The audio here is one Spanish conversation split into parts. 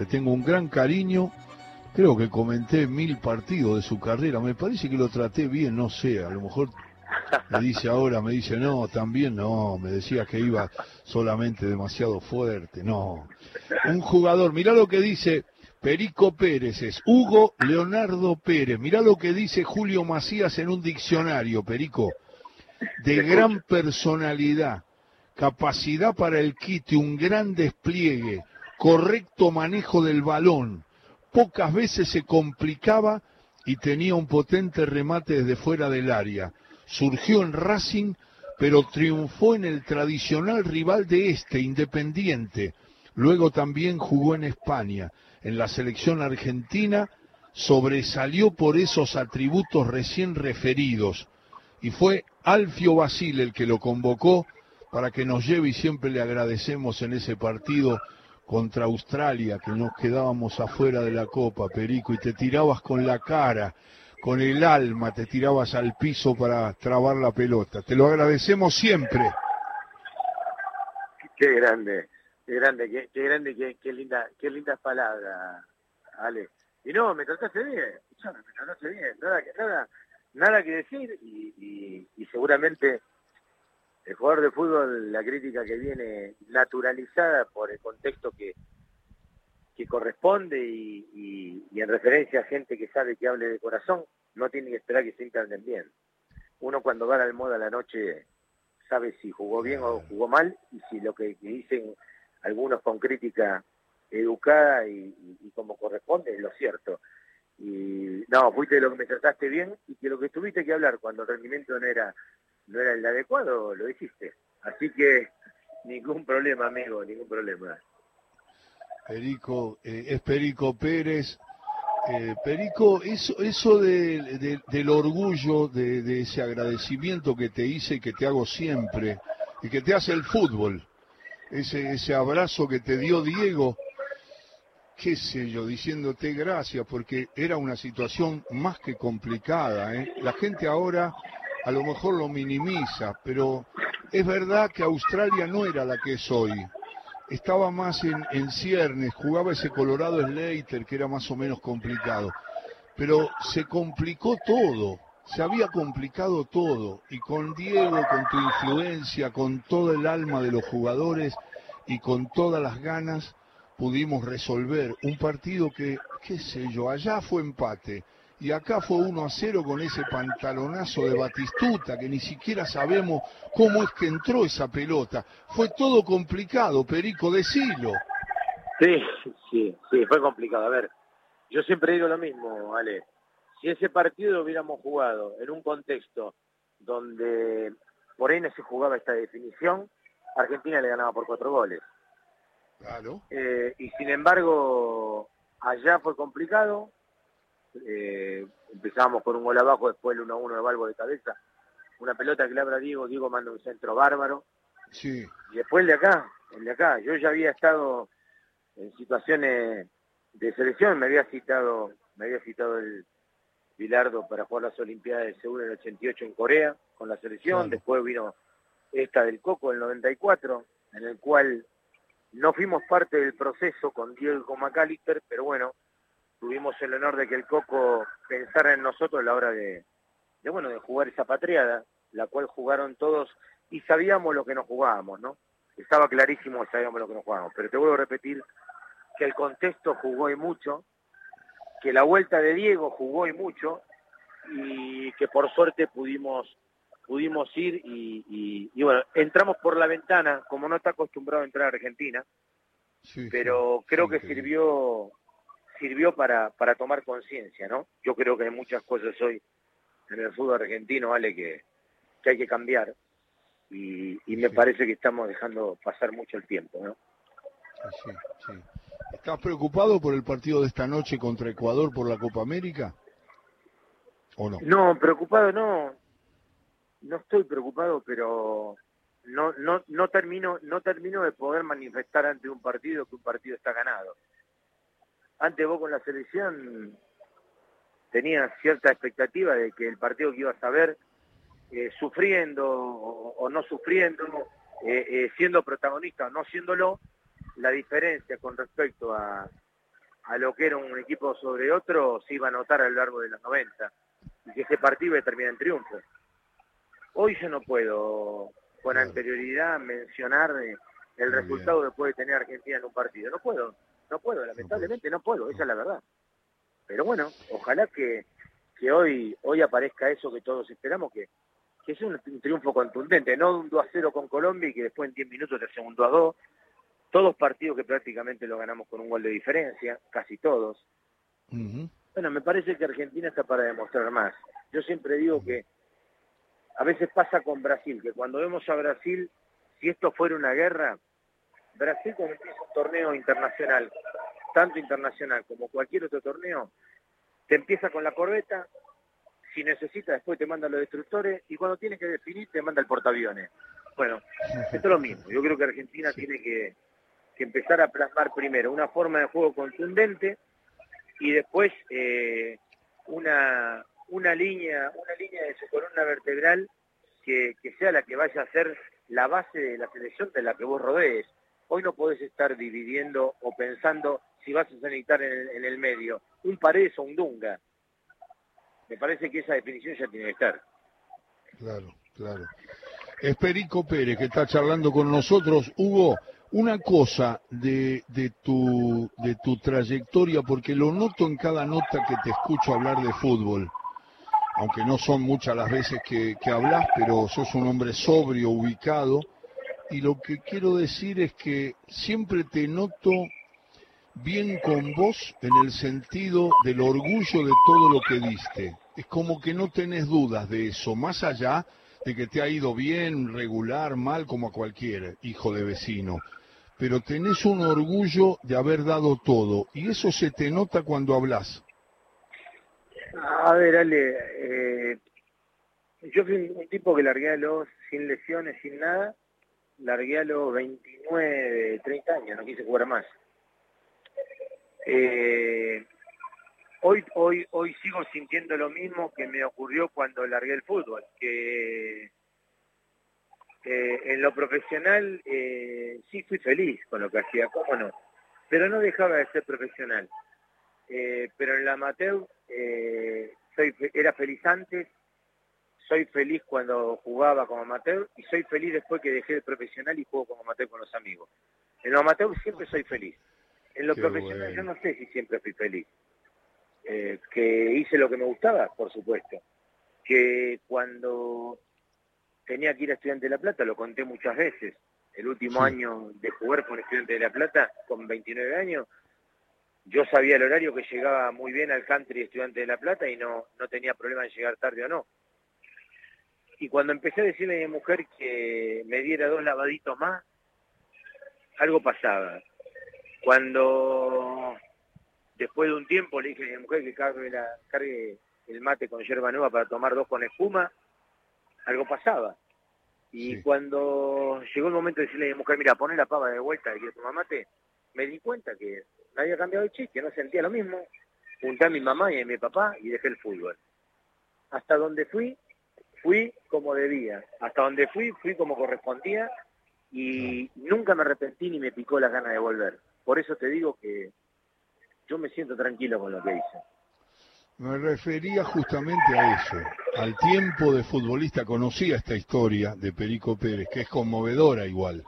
Te tengo un gran cariño. Creo que comenté mil partidos de su carrera. Me parece que lo traté bien, no sé. A lo mejor me dice ahora, me dice, no, también no. Me decía que iba solamente demasiado fuerte. No. Un jugador, mirá lo que dice Perico Pérez es Hugo Leonardo Pérez. Mirá lo que dice Julio Macías en un diccionario, Perico. De gran personalidad, capacidad para el quite, un gran despliegue, correcto manejo del balón. Pocas veces se complicaba y tenía un potente remate desde fuera del área. Surgió en Racing, pero triunfó en el tradicional rival de este, Independiente. Luego también jugó en España en la selección argentina sobresalió por esos atributos recién referidos y fue Alfio Basile el que lo convocó para que nos lleve y siempre le agradecemos en ese partido contra Australia que nos quedábamos afuera de la Copa, Perico, y te tirabas con la cara, con el alma, te tirabas al piso para trabar la pelota. Te lo agradecemos siempre. Qué grande. Qué grande, qué, grande, qué, qué, linda, qué lindas palabras, Ale. Y no, me trataste bien, me trataste bien, nada, nada, nada que decir y, y, seguramente el jugador de fútbol, la crítica que viene naturalizada por el contexto que, que corresponde y, en referencia a gente que sabe que hable de corazón, no tiene que esperar que se encarnen bien. Uno cuando va al moda a la noche sabe si jugó bien o jugó mal y si lo que dicen algunos con crítica educada y, como corresponde, es lo cierto. Y no, fuiste lo que me trataste bien y que lo que tuviste que hablar cuando el rendimiento no era, no era el adecuado, lo hiciste. Así que ningún problema, amigo, ningún problema. Perico, eh, es Perico Pérez. Eh, Perico, eso, eso del orgullo, de, de ese agradecimiento que te hice y que te hago siempre, y que te hace el fútbol, ese, ese abrazo que te dio Diego, qué sé yo, diciéndote gracias, porque era una situación más que complicada. ¿eh? La gente ahora a lo mejor lo minimiza, pero es verdad que Australia no era la que es hoy. Estaba más en, en ciernes, jugaba ese Colorado Slater que era más o menos complicado. Pero se complicó todo se había complicado todo y con Diego, con tu influencia, con todo el alma de los jugadores y con todas las ganas pudimos resolver un partido que, qué sé yo, allá fue empate y acá fue 1 a 0 con ese pantalonazo de Batistuta que ni siquiera sabemos cómo es que entró esa pelota. Fue todo complicado, Perico, decilo. Sí, sí, sí, fue complicado. A ver, yo siempre digo lo mismo, Ale si ese partido lo hubiéramos jugado en un contexto donde por ahí no se jugaba esta definición, Argentina le ganaba por cuatro goles. Claro. Eh, y sin embargo, allá fue complicado. Eh, empezamos con un gol abajo, después el 1-1 de Balbo de cabeza. Una pelota que le abra Diego, Diego manda un centro bárbaro. Sí. Y después el de acá, el de acá. Yo ya había estado en situaciones de selección, me había citado, me había citado el, Bilardo para jugar las Olimpiadas de Seúl en el 88 en Corea con la selección, después vino esta del Coco en el 94, en el cual no fuimos parte del proceso con Diego McAllister, pero bueno, tuvimos el honor de que el Coco pensara en nosotros a la hora de, de, bueno, de jugar esa patriada, la cual jugaron todos y sabíamos lo que nos jugábamos, ¿no? Estaba clarísimo que sabíamos lo que nos jugábamos, pero te vuelvo a repetir que el contexto jugó y mucho, que la vuelta de Diego jugó y mucho y que por suerte pudimos pudimos ir y, bueno, entramos por la ventana, como no está acostumbrado a entrar a Argentina, pero creo que sirvió sirvió para, para tomar conciencia, ¿no? Yo creo que hay muchas cosas hoy en el fútbol argentino, vale, que, que hay que cambiar y, y me parece que estamos dejando pasar mucho el tiempo, ¿no? Sí, sí. ¿Estás preocupado por el partido de esta noche contra Ecuador por la Copa América? ¿O no? No, preocupado no. No estoy preocupado, pero no no no termino no termino de poder manifestar ante un partido que un partido está ganado. Antes vos con la selección tenías cierta expectativa de que el partido que ibas a ver eh, sufriendo o, no sufriendo, eh, eh, siendo protagonista o no siéndolo, la diferencia con respecto a, a lo que era un equipo sobre otro se iba a notar a lo largo de los 90 y que ese partido iba a terminar en triunfo. Hoy yo no puedo con anterioridad mencionar el resultado que puede tener Argentina en un partido. No puedo, no puedo, lamentablemente no puedo, esa es la verdad. Pero bueno, ojalá que, que hoy, hoy aparezca eso que todos esperamos, que, que es un, triunfo contundente, no un 2 a 0 con Colombia y que después en 10 minutos te un 2 a 2. Todos partidos que prácticamente lo ganamos con un gol de diferencia, casi todos. Bueno, me parece que Argentina está para demostrar más. Yo siempre digo que a veces pasa con Brasil, que cuando vemos a Brasil, si esto fuera una guerra, Brasil cuando empieza un torneo internacional, tanto internacional como cualquier otro torneo, te empieza con la corbeta, si necesita después te manda los destructores y cuando tiene que definir te manda el portaaviones. Bueno, esto es lo mismo. Yo creo que Argentina tiene que, empezar a plasmar primero una forma de juego contundente y después eh, una, una línea, una línea de su columna vertebral que, sea la que vaya a ser la base de la selección de la que vos rodees. Hoy no podés estar dividiendo o pensando si vas a necesitar en, el medio un Paredes o un Dunga. Me parece que esa definición ya tiene que estar. Claro, claro. Es Perico Pérez que está charlando con nosotros. Hugo, una cosa de, tu, de tu trayectoria, porque lo noto en cada nota que te escucho hablar de fútbol aunque no son muchas las veces que, hablas, pero sos un hombre sobrio, ubicado, y lo que quiero decir es que siempre te noto bien con vos en el sentido del orgullo de todo lo que diste. Es como que no tenés dudas de eso, más allá de que te ha ido bien, regular, mal, como a cualquier hijo de vecino. Pero tenés un orgullo de haber dado todo, y eso se te nota cuando hablas. A ver, Ale, eh, yo fui un tipo que largué a los sin lesiones, sin nada, largué a los 29, 30 años, no quise jugar más. Eh, hoy, hoy, hoy sigo sintiendo lo mismo que me ocurrió cuando largué el fútbol, que eh, en lo profesional sí fui feliz con lo que hacía, cómo no, pero no dejaba de ser profesional. pero en la amateur eh, soy, era feliz antes, soy feliz cuando jugaba como amateur y soy feliz después que dejé de profesional y juego como amateur con los amigos. En lo amateur siempre soy feliz. En lo profesional yo no sé si siempre fui feliz. Eh, que hice lo que me gustaba, por supuesto. Que cuando tenía que ir a Estudiante de La Plata, lo conté muchas veces, el último año de jugar con Estudiante de La Plata, con 29 años, yo sabía el horario que llegaba muy bien al country estudiante de La Plata y no, no tenía problema en llegar tarde o no. Y cuando empecé a decirle a mi mujer que me diera dos lavaditos más, algo pasaba. Cuando después de un tiempo le dije a mi mujer que cargue, la, cargue el mate con yerba nueva para tomar dos con espuma, algo pasaba. Y cuando llegó el momento de decirle a mi mujer, mira, poné la pava de vuelta y quiero tomar mate, me di cuenta que no había cambiado el chiste, no sentía lo mismo. Junté a mi mamá y a mi papá y dejé el fútbol. Hasta donde fui, fui como debía. Hasta donde fui, fui como correspondía y nunca me arrepentí ni me picó la gana de volver. Por eso te digo que yo me siento tranquilo con lo que hice. Me refería justamente a eso, al tiempo de futbolista. Conocía esta historia de Perico Pérez, que es conmovedora igual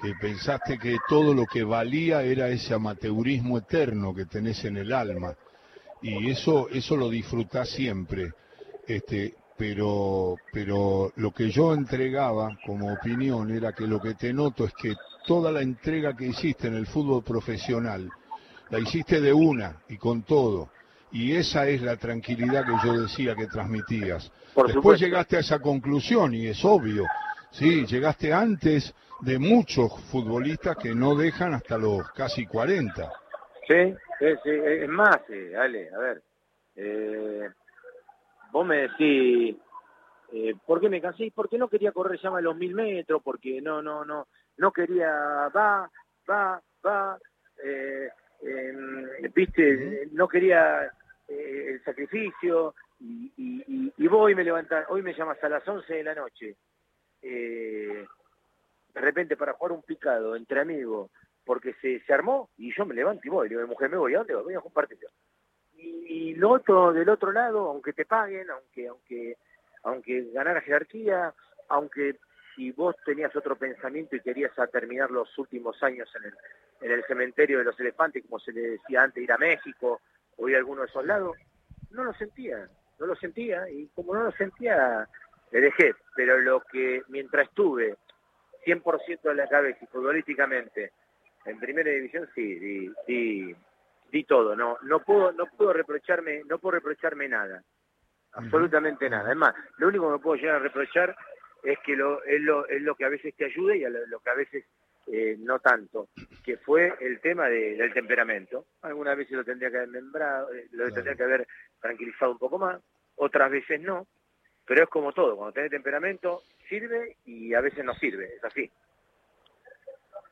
que pensaste que todo lo que valía era ese amateurismo eterno que tenés en el alma y eso eso lo disfrutás siempre este pero pero lo que yo entregaba como opinión era que lo que te noto es que toda la entrega que hiciste en el fútbol profesional la hiciste de una y con todo y esa es la tranquilidad que yo decía que transmitías. Después llegaste a esa conclusión y es obvio, sí, llegaste antes de muchos futbolistas que no dejan hasta los casi 40. Sí, es, más, eh, Ale, a ver, eh, vos me decís, eh, ¿por qué me cansé? Porque no quería correr ya más los mil metros, porque no, no, no, no quería, va, va, va, eh, viste, no quería el sacrificio, y, y, y, me levantás, hoy me llamas a las 11 de la noche, eh, de repente para jugar un picado entre amigos porque se, se armó y yo me levanto y voy, le digo, mujer, me voy, ¿a dónde voy? Voy a un partido. Y, lo otro, del otro lado, aunque te paguen, aunque, aunque, aunque ganara jerarquía, aunque si vos tenías otro pensamiento y querías terminar los últimos años en el, en el cementerio de los elefantes, como se le decía antes, ir a México o ir a alguno de esos lados, no lo sentía, no lo sentía, y como no lo sentía, le dejé, pero lo que mientras estuve 100% de la cabeza y futbolísticamente en primera división, sí, di, di, di, todo, no, no puedo, no puedo reprocharme, no puedo reprocharme nada, absolutamente nada. Es más, lo único que me puedo llegar a reprochar es que lo, es, lo, es lo que a veces te ayuda y lo, que a veces eh, no tanto, que fue el tema del temperamento. Algunas veces lo tendría que haber membrado, eh, lo tendría que haber tranquilizado un poco más, otras veces no, pero es como todo, cuando tenés temperamento sirve y a veces no sirve, es así.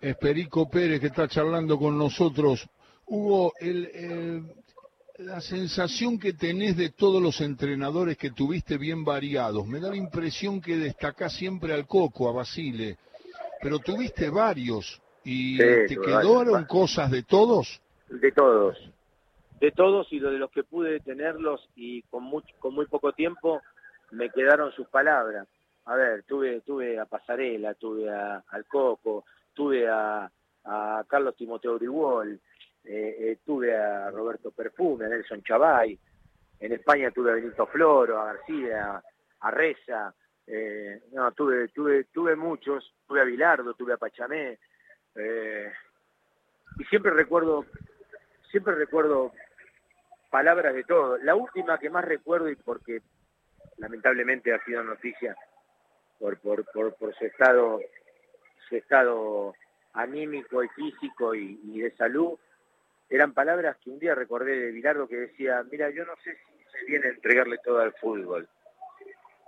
Esperico Pérez que está charlando con nosotros. Hugo, el, la sensación que tenés de todos los entrenadores que tuviste bien variados, me da la impresión que destacás siempre al Coco, a Basile, pero tuviste varios y te quedaron cosas de todos. De todos, de todos y de los que pude tenerlos y con, mucho, con muy poco tiempo me quedaron sus palabras. A ver, tuve, tuve a Pasarela, tuve a, al Coco, tuve a, a Carlos Timoteo Grigol, eh, eh, tuve a Roberto Perfume, a Nelson Chavay, en España tuve a Benito Floro, a García, a Reza, eh, tuve muchos, tuve a Bilardo, tuve a Pachamé, y siempre recuerdo, siempre recuerdo palabras de todo. La última que más recuerdo, y porque lamentablemente ha sido noticia por, por, por, por su estado su estado anímico y físico y, de salud, eran palabras que un día recordé de Bilardo que decía, mira, yo no sé si se viene a entregarle todo al fútbol,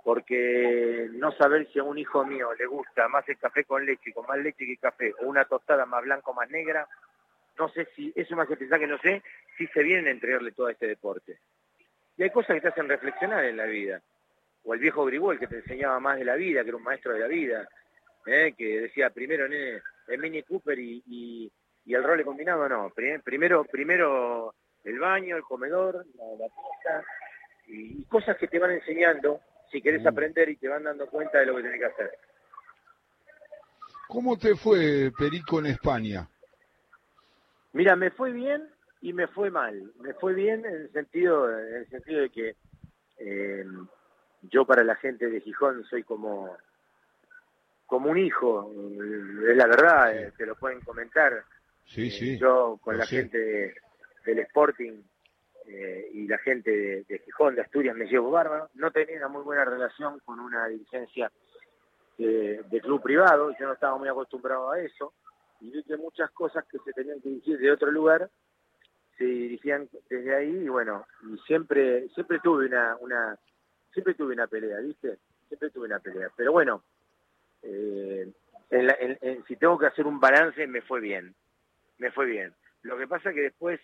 porque no saber si a un hijo mío le gusta más el café con leche, con más leche que café, o una tostada más blanca o más negra, no sé si, eso me hace pensar que no sé si se vienen a entregarle todo a este deporte. Y hay cosas que te hacen reflexionar en la vida o el viejo Grigol que te enseñaba más de la vida, que era un maestro de la vida, ¿eh? que decía primero en el Mini Cooper y, el role combinado, no, primero, primero el baño, el comedor, la, pista, y, cosas que te van enseñando si querés mm. aprender y te van dando cuenta de lo que tenés que hacer. ¿Cómo te fue Perico en España? Mira, me fue bien y me fue mal. Me fue bien en el sentido, en el sentido de que eh, yo para la gente de Gijón soy como como un hijo, es la verdad, eh, te lo pueden comentar. Sí, eh, sí. Yo con la gente del Sporting eh, y la gente de, Gijón, de Asturias, me llevo bárbaro. No tenía una muy buena relación con una dirigencia de, club privado, yo no estaba muy acostumbrado a eso, y vi que muchas cosas que se tenían que dirigir de otro lugar se dirigían desde ahí, y bueno, y siempre, siempre tuve una, una siempre tuve una pelea, ¿viste? Siempre tuve una pelea. Pero bueno, eh, si tengo que hacer un balance, me fue bien. Me fue bien. Lo que pasa que después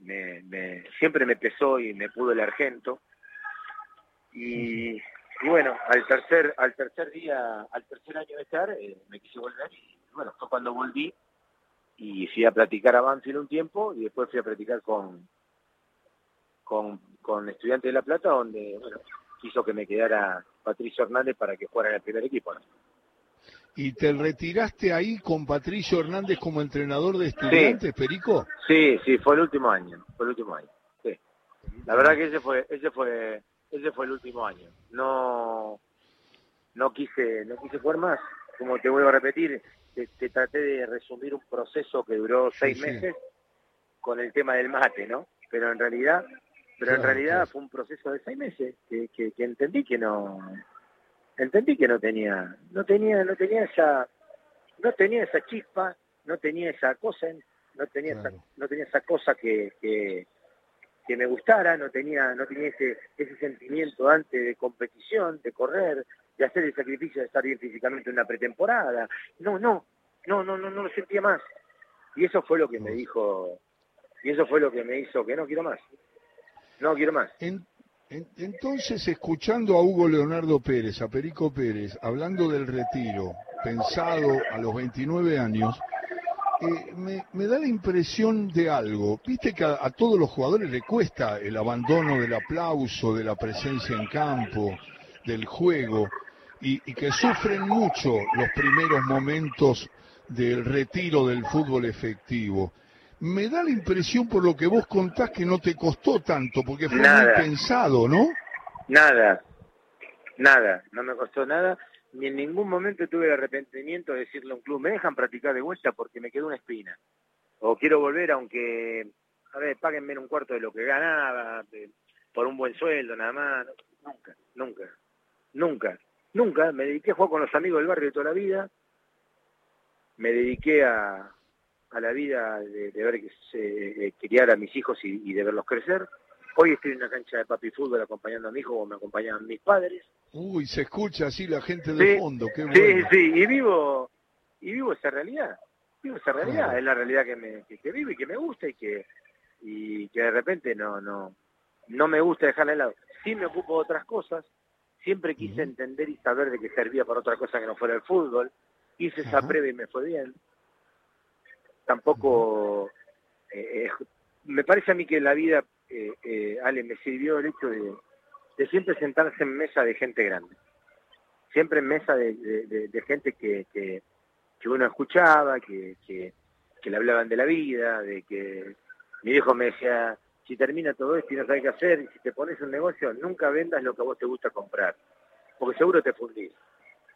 me, siempre me pesó y me pudo el argento. Y, bueno, al tercer, al tercer día, al tercer año de estar, eh, me quise volver y bueno, fue cuando volví y fui a platicar a Banfield un tiempo y después fui a platicar con, con, Estudiantes de La Plata, donde, bueno, quiso que me quedara Patricio Hernández para que fuera en el primer equipo. ¿Y te retiraste ahí con Patricio Hernández como entrenador de estudiantes, Perico? Sí, sí, fue el último año, fue el último año. Sí. La verdad que ese fue, ese fue, ese fue el último año. No, no quise, no quise jugar más. Como te vuelvo a repetir, te, traté de resumir un proceso que duró seis meses con el tema del mate, ¿no? Pero en realidad pero en realidad fue un proceso de seis meses que, que, entendí que no entendí que no tenía no tenía no tenía esa no tenía esa chispa no tenía esa cosa no tenía esa, no tenía esa cosa que, que, que me gustara no tenía no tenía ese ese sentimiento antes de competición de correr de hacer el sacrificio de estar bien físicamente en una pretemporada. No no no no no no lo sentía más. Y eso fue lo que me dijo y eso fue lo que me hizo que no quiero más. No quiero más. Entonces, escuchando a Hugo Leonardo Pérez, a Perico Pérez, hablando del retiro, pensado a los 29 años, eh, me, da la impresión de algo. Viste que a, todos los jugadores le cuesta el abandono del aplauso, de la presencia en campo, del juego, y, que sufren mucho los primeros momentos del retiro del fútbol efectivo. Me da la impresión por lo que vos contás que no te costó tanto, porque fue muy pensado, ¿no? Nada, nada, no me costó nada ni en ningún momento tuve el arrepentimiento de decirle a un club, me dejan practicar de vuelta porque me quedó una espina. O quiero volver aunque, a ver, páguenme un cuarto de lo que ganaba, por un buen sueldo nada más. Nunca, nunca, nunca, nunca. Me dediqué a jugar con los amigos del barrio de toda la vida. Me dediqué a, a la vida de, ver que se, criar a mis hijos y de verlos crecer Hoy estoy en una cancha de papi fútbol acompañando a mi hijo como me acompañaban mis padres. Uy, se escucha así la gente de fondo, qué bueno. Sí, sí, y vivo, y vivo esa realidad. Vivo esa realidad, es la realidad que me que, vivo y que me gusta y que y que de repente no no no me gusta dejarla de lado. Sí me ocupo de otras cosas, siempre quise entender y saber de que servía para otra cosa que no fuera el fútbol. Hice esa prueba y me fue bien. Tampoco eh, me parece a mí que la vida eh, eh, Ale, me sirvió el hecho de, siempre sentarse en mesa de gente grande. Siempre en mesa de, gente que, que, uno escuchaba, que, que, le hablaban de la vida, de que mi hijo me decía, si termina todo esto y no sabes qué hacer, y si te pones un negocio, nunca vendas lo que a vos te gusta comprar, porque seguro te fundís.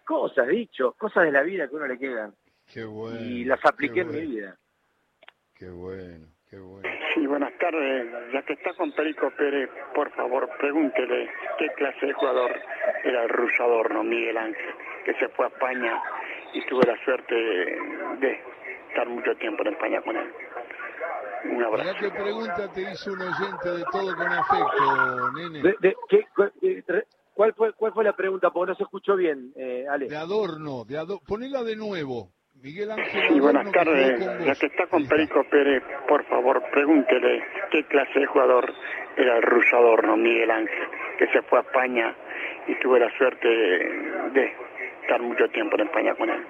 Cosas, dichos, cosas de la vida que uno le quedan. Y las apliqué en mi vida. Qué bueno, qué bueno. Sí, buenas tardes. Ya que está con Perico Pérez, por favor, pregúntele qué clase de jugador era el ruso Adorno, Miguel Ángel, que se fue a España y tuve la suerte de, estar mucho tiempo en España con él. Un abrazo. qué pregunta te hizo un oyente de todo con afecto, nene? cuál, fue, ¿Cuál fue la pregunta? Porque no se escuchó bien, eh, Ale. De Adorno, de Adorno. Ponela de nuevo. Miguel Ángel. Sí, buenas tardes. Ya que está con Perico Pérez, por favor, pregúntele qué clase de jugador era el ruso Adorno, Miguel Ángel, que se fue a España y tuve la suerte de, estar mucho tiempo en España con él.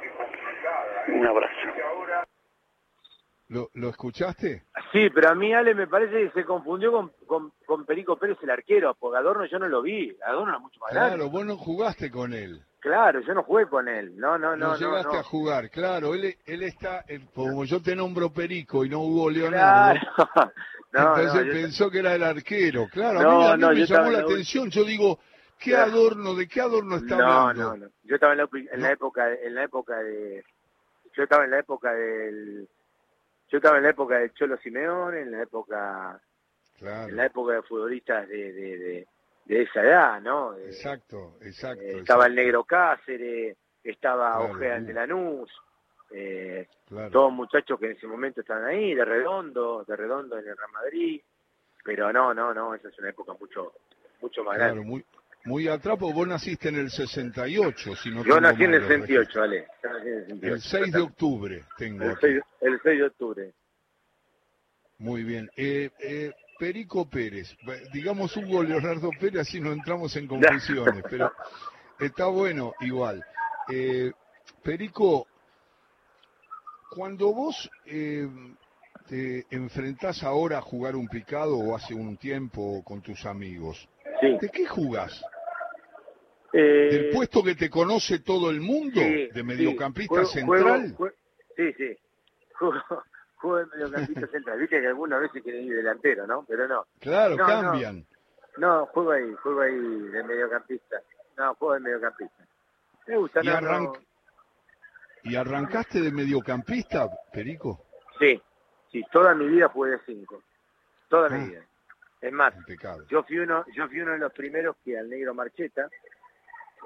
Un abrazo. ¿Lo, ¿Lo, escuchaste? Sí, pero a mí Ale me parece que se confundió con, con, Perico Pérez el arquero, porque Adorno yo no lo vi, Adorno era mucho más grande. Claro, vos no jugaste con él. Claro, yo no jugué con él, no, no, no. No llegaste a jugar, claro, él, él está, como yo te nombro Perico y no hubo Leonardo, entonces pensó que era el arquero, claro, a mí, me llamó la, atención, yo digo, ¿qué adorno, de qué adorno está hablando? No, no, yo estaba en la, en la época, en la época de, yo estaba en la época del, yo estaba en la época de Cholo Simeón, en la época, en la época de futbolistas de, de de esa edad, ¿no? Exacto, exacto. Eh, estaba el Negro Cáceres, estaba Ojea de Lanús, eh, todos muchachos que en ese momento estaban ahí, de Redondo, de Redondo en el Real Madrid, pero no, no, no, esa es una época mucho mucho más claro, Muy, muy atrás, vos naciste en el 68, si no Yo nací en el 68, Ale. El 6 de octubre tengo. El 6, el 6 de octubre. Muy bien. Eh, eh, Perico Pérez. Digamos Hugo Leonardo Pérez, así no entramos en confusiones, pero está bueno igual. Eh, Perico, cuando vos eh, te enfrentás ahora a jugar un picado o hace un tiempo con tus amigos, ¿de qué jugás? Eh, ¿Del puesto que te conoce todo el mundo? ¿De mediocampista central? sí, sí juego de mediocampista central. Viste que algunas veces quieren ir delantero, ¿no? Pero no. Claro, cambian. No. juego ahí, juego ahí de mediocampista. No, juego de mediocampista. Me gusta, ¿Y, ¿Y arrancaste de mediocampista, Perico? Sí, sí, toda mi vida jugué de cinco. Toda mi ah. vida. Es más, yo fui uno, yo fui uno de los primeros que al negro Marcheta,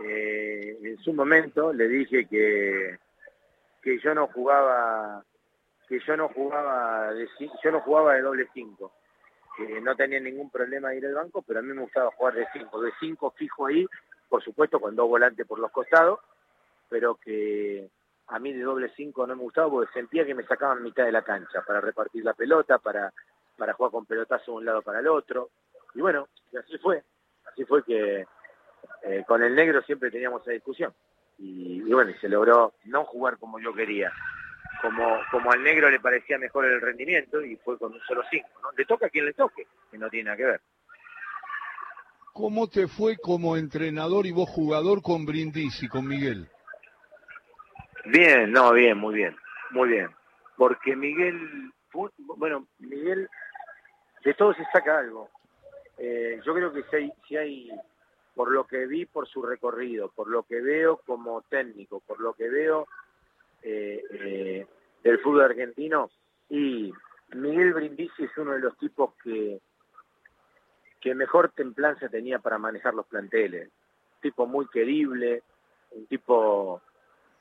eh, en su momento le dije que, que yo no jugaba que yo no jugaba de yo no jugaba de doble cinco que no tenía ningún problema de ir al banco pero a mí me gustaba jugar de cinco. De cinco fijo ahí por supuesto con dos volantes por los costados pero que a mí de doble cinco no me gustaba porque sentía que me sacaban mitad de la cancha para repartir la pelota para para jugar con pelotazo de un lado para el otro. Y bueno así fue así fue que eh, con el negro siempre teníamos esa discusión. Y, y bueno y se logró no jugar como yo quería como, como al negro le parecía mejor el rendimiento y fue con un solo 5. ¿no? Le toca a quien le toque, que no tiene nada que ver. ¿Cómo te fue como entrenador y vos jugador con Brindisi, con Miguel? Bien, no, bien, muy bien, muy bien. Porque Miguel, bueno, Miguel, de todo se saca algo. Eh, yo creo que si hay, si hay, por lo que vi, por su recorrido, por lo que veo como técnico, por lo que veo eh, eh, del fútbol argentino, y Miguel Brindisi es uno de los tipos que, que mejor templanza tenía para manejar los planteles. Un tipo muy querible, un tipo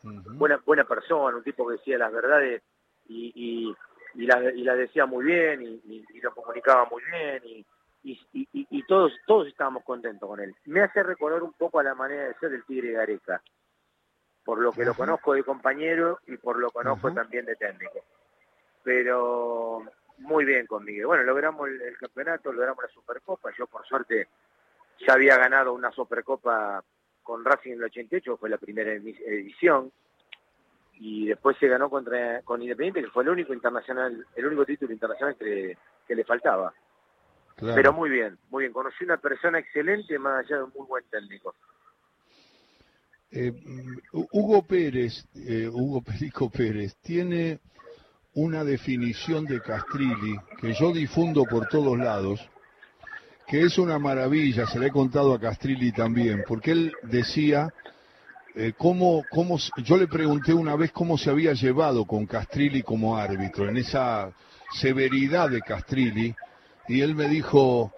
buena, buena persona, un tipo que decía las verdades y, y, y las decía muy bien y, y, lo comunicaba muy bien y, y, todos todos estábamos contentos con él. Me hace recordar un poco a la manera de ser del Tigre Gareca, por lo que lo conozco de compañero y por lo conozco también de técnico. Pero muy bien con Miguel. Bueno, logramos el, el, campeonato, logramos la Supercopa. Yo, por suerte, ya había ganado una Supercopa con Racing en el 88, fue la primera edición. Y después se ganó contra con Independiente, que fue el único internacional, el único título internacional que, que le faltaba. Pero muy bien, muy bien. Conocí una persona excelente, más allá de un muy buen técnico. Eh, Hugo Pérez, eh, Hugo Perico Pérez, tiene una definición de Castrilli que yo difundo por todos lados, que es una maravilla, se le he contado a Castrilli también, porque él decía eh, cómo, cómo, yo le pregunté una vez cómo se había llevado con Castrilli como árbitro, en esa severidad de Castrilli, y él me dijo,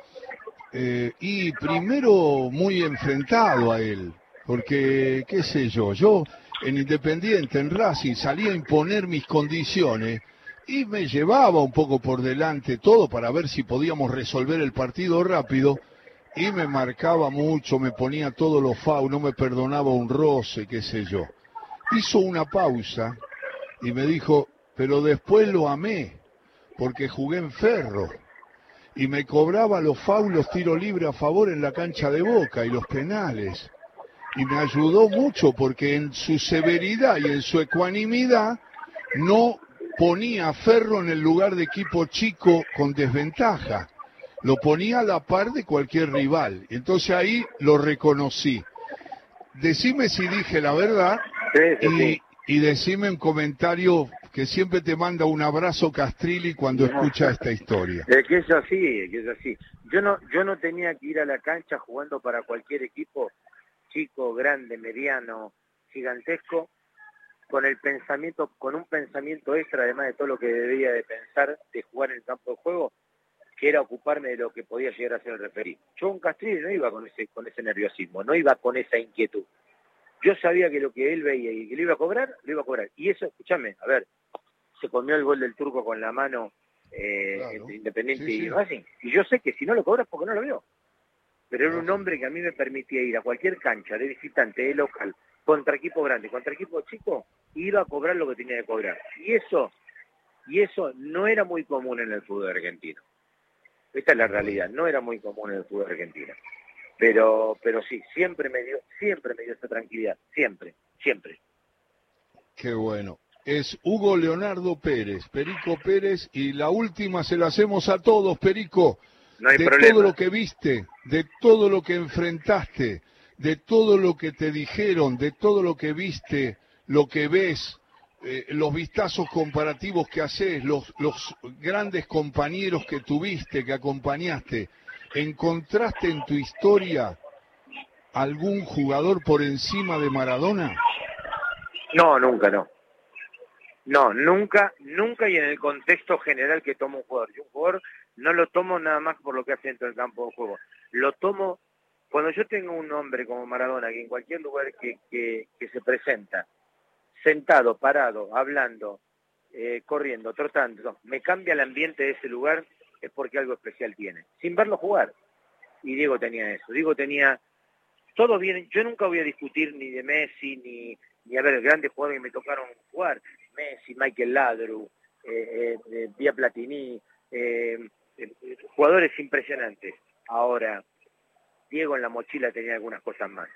y primero muy enfrentado a él, porque, qué sé yo, yo en Independiente, en Racing, salía a imponer mis condiciones y me llevaba un poco por delante todo para ver si podíamos resolver el partido rápido y me marcaba mucho, me ponía todos los FAU, no me perdonaba un roce, qué sé yo. Hizo una pausa y me dijo, pero después lo amé, porque jugué en ferro y me cobraba los FAU, los tiros libres a favor en la cancha de boca y los penales y me ayudó mucho porque en su severidad y en su ecuanimidad no ponía a Ferro en el lugar de equipo chico con desventaja, lo ponía a la par de cualquier rival. Entonces ahí lo reconocí. Decime si dije la verdad y, y decime un comentario que siempre te manda un abrazo Castrilli cuando escucha esta historia. Es que es así, que es así. Yo no, yo no tenía que ir a la cancha jugando para cualquier equipo chico, grande, mediano, gigantesco, con el pensamiento, con un pensamiento extra, además de todo lo que debía de pensar de jugar en el campo de juego, que era ocuparme de lo que podía llegar a ser el referí. Yo un Castrillo no iba con ese, con ese nerviosismo, no iba con esa inquietud. Yo sabía que lo que él veía y que le iba a cobrar, lo iba a cobrar. Y eso, escúchame, a ver, se comió el gol del turco con la mano eh, Independiente y Racing. Y yo sé que si no lo cobras porque no lo veo pero era un hombre que a mí me permitía ir a cualquier cancha de visitante, de local, contra equipo grande, contra equipo chico, iba a cobrar lo que tenía que cobrar. Y eso, y eso no era muy común en el fútbol argentino. Esta es la realidad, no era muy común en el fútbol argentino. Pero, pero sí, siempre me dio, siempre me dio esa tranquilidad, siempre, siempre. Qué bueno. Es Hugo Leonardo Pérez, Perico Pérez, y la última se la hacemos a todos, Perico de todo lo que viste, de todo lo que enfrentaste, de todo lo que te dijeron, de todo lo que viste, lo que ves, eh, los vistazos comparativos que haces, los, los grandes compañeros que tuviste, que acompañaste, ¿encontraste en tu historia algún jugador por encima de Maradona? No, nunca, no. No, nunca, nunca y en el contexto general que toma un jugador. Yo un jugador no lo tomo nada más por lo que hace dentro del campo de juego. Lo tomo cuando yo tengo un hombre como Maradona, que en cualquier lugar que, que, se presenta, sentado, parado, hablando, eh, corriendo, trotando, me cambia el ambiente de ese lugar, es porque algo especial tiene, sin verlo jugar. Y Diego tenía eso. Diego tenía todo bien. Yo nunca voy a discutir ni de Messi, ni, ni a ver, grandes jugadores que me tocaron jugar. Messi, Michael Ladru, eh, eh, Vía Platini, eh, jugadores impresionantes. Ahora, Diego en la mochila tenía algunas cosas más.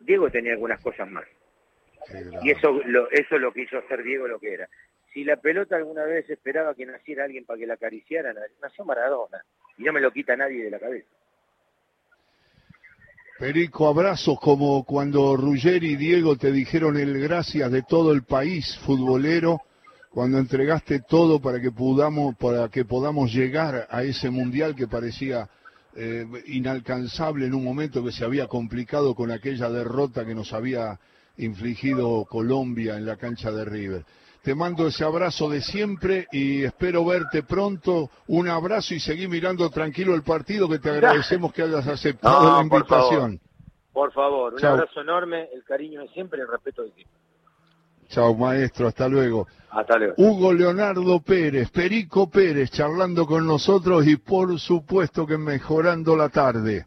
Diego tenía algunas cosas más. Y eso, lo, eso es lo que hizo hacer Diego lo que era. Si la pelota alguna vez esperaba que naciera alguien para que la acariciara, nació Maradona. Y no me lo quita nadie de la cabeza. Perico, abrazos como cuando Ruggeri y Diego te dijeron el gracias de todo el país futbolero, cuando entregaste todo para que podamos, para que podamos llegar a ese mundial que parecía eh, inalcanzable en un momento que se había complicado con aquella derrota que nos había infligido Colombia en la cancha de River. Te mando ese abrazo de siempre y espero verte pronto. Un abrazo y seguí mirando tranquilo el partido que te agradecemos que hayas aceptado la invitación. Por favor, un abrazo enorme, el cariño de siempre y el respeto de siempre. Chao maestro, hasta luego. Hasta luego. Hugo Leonardo Pérez, Perico Pérez, charlando con nosotros y por supuesto que mejorando la tarde.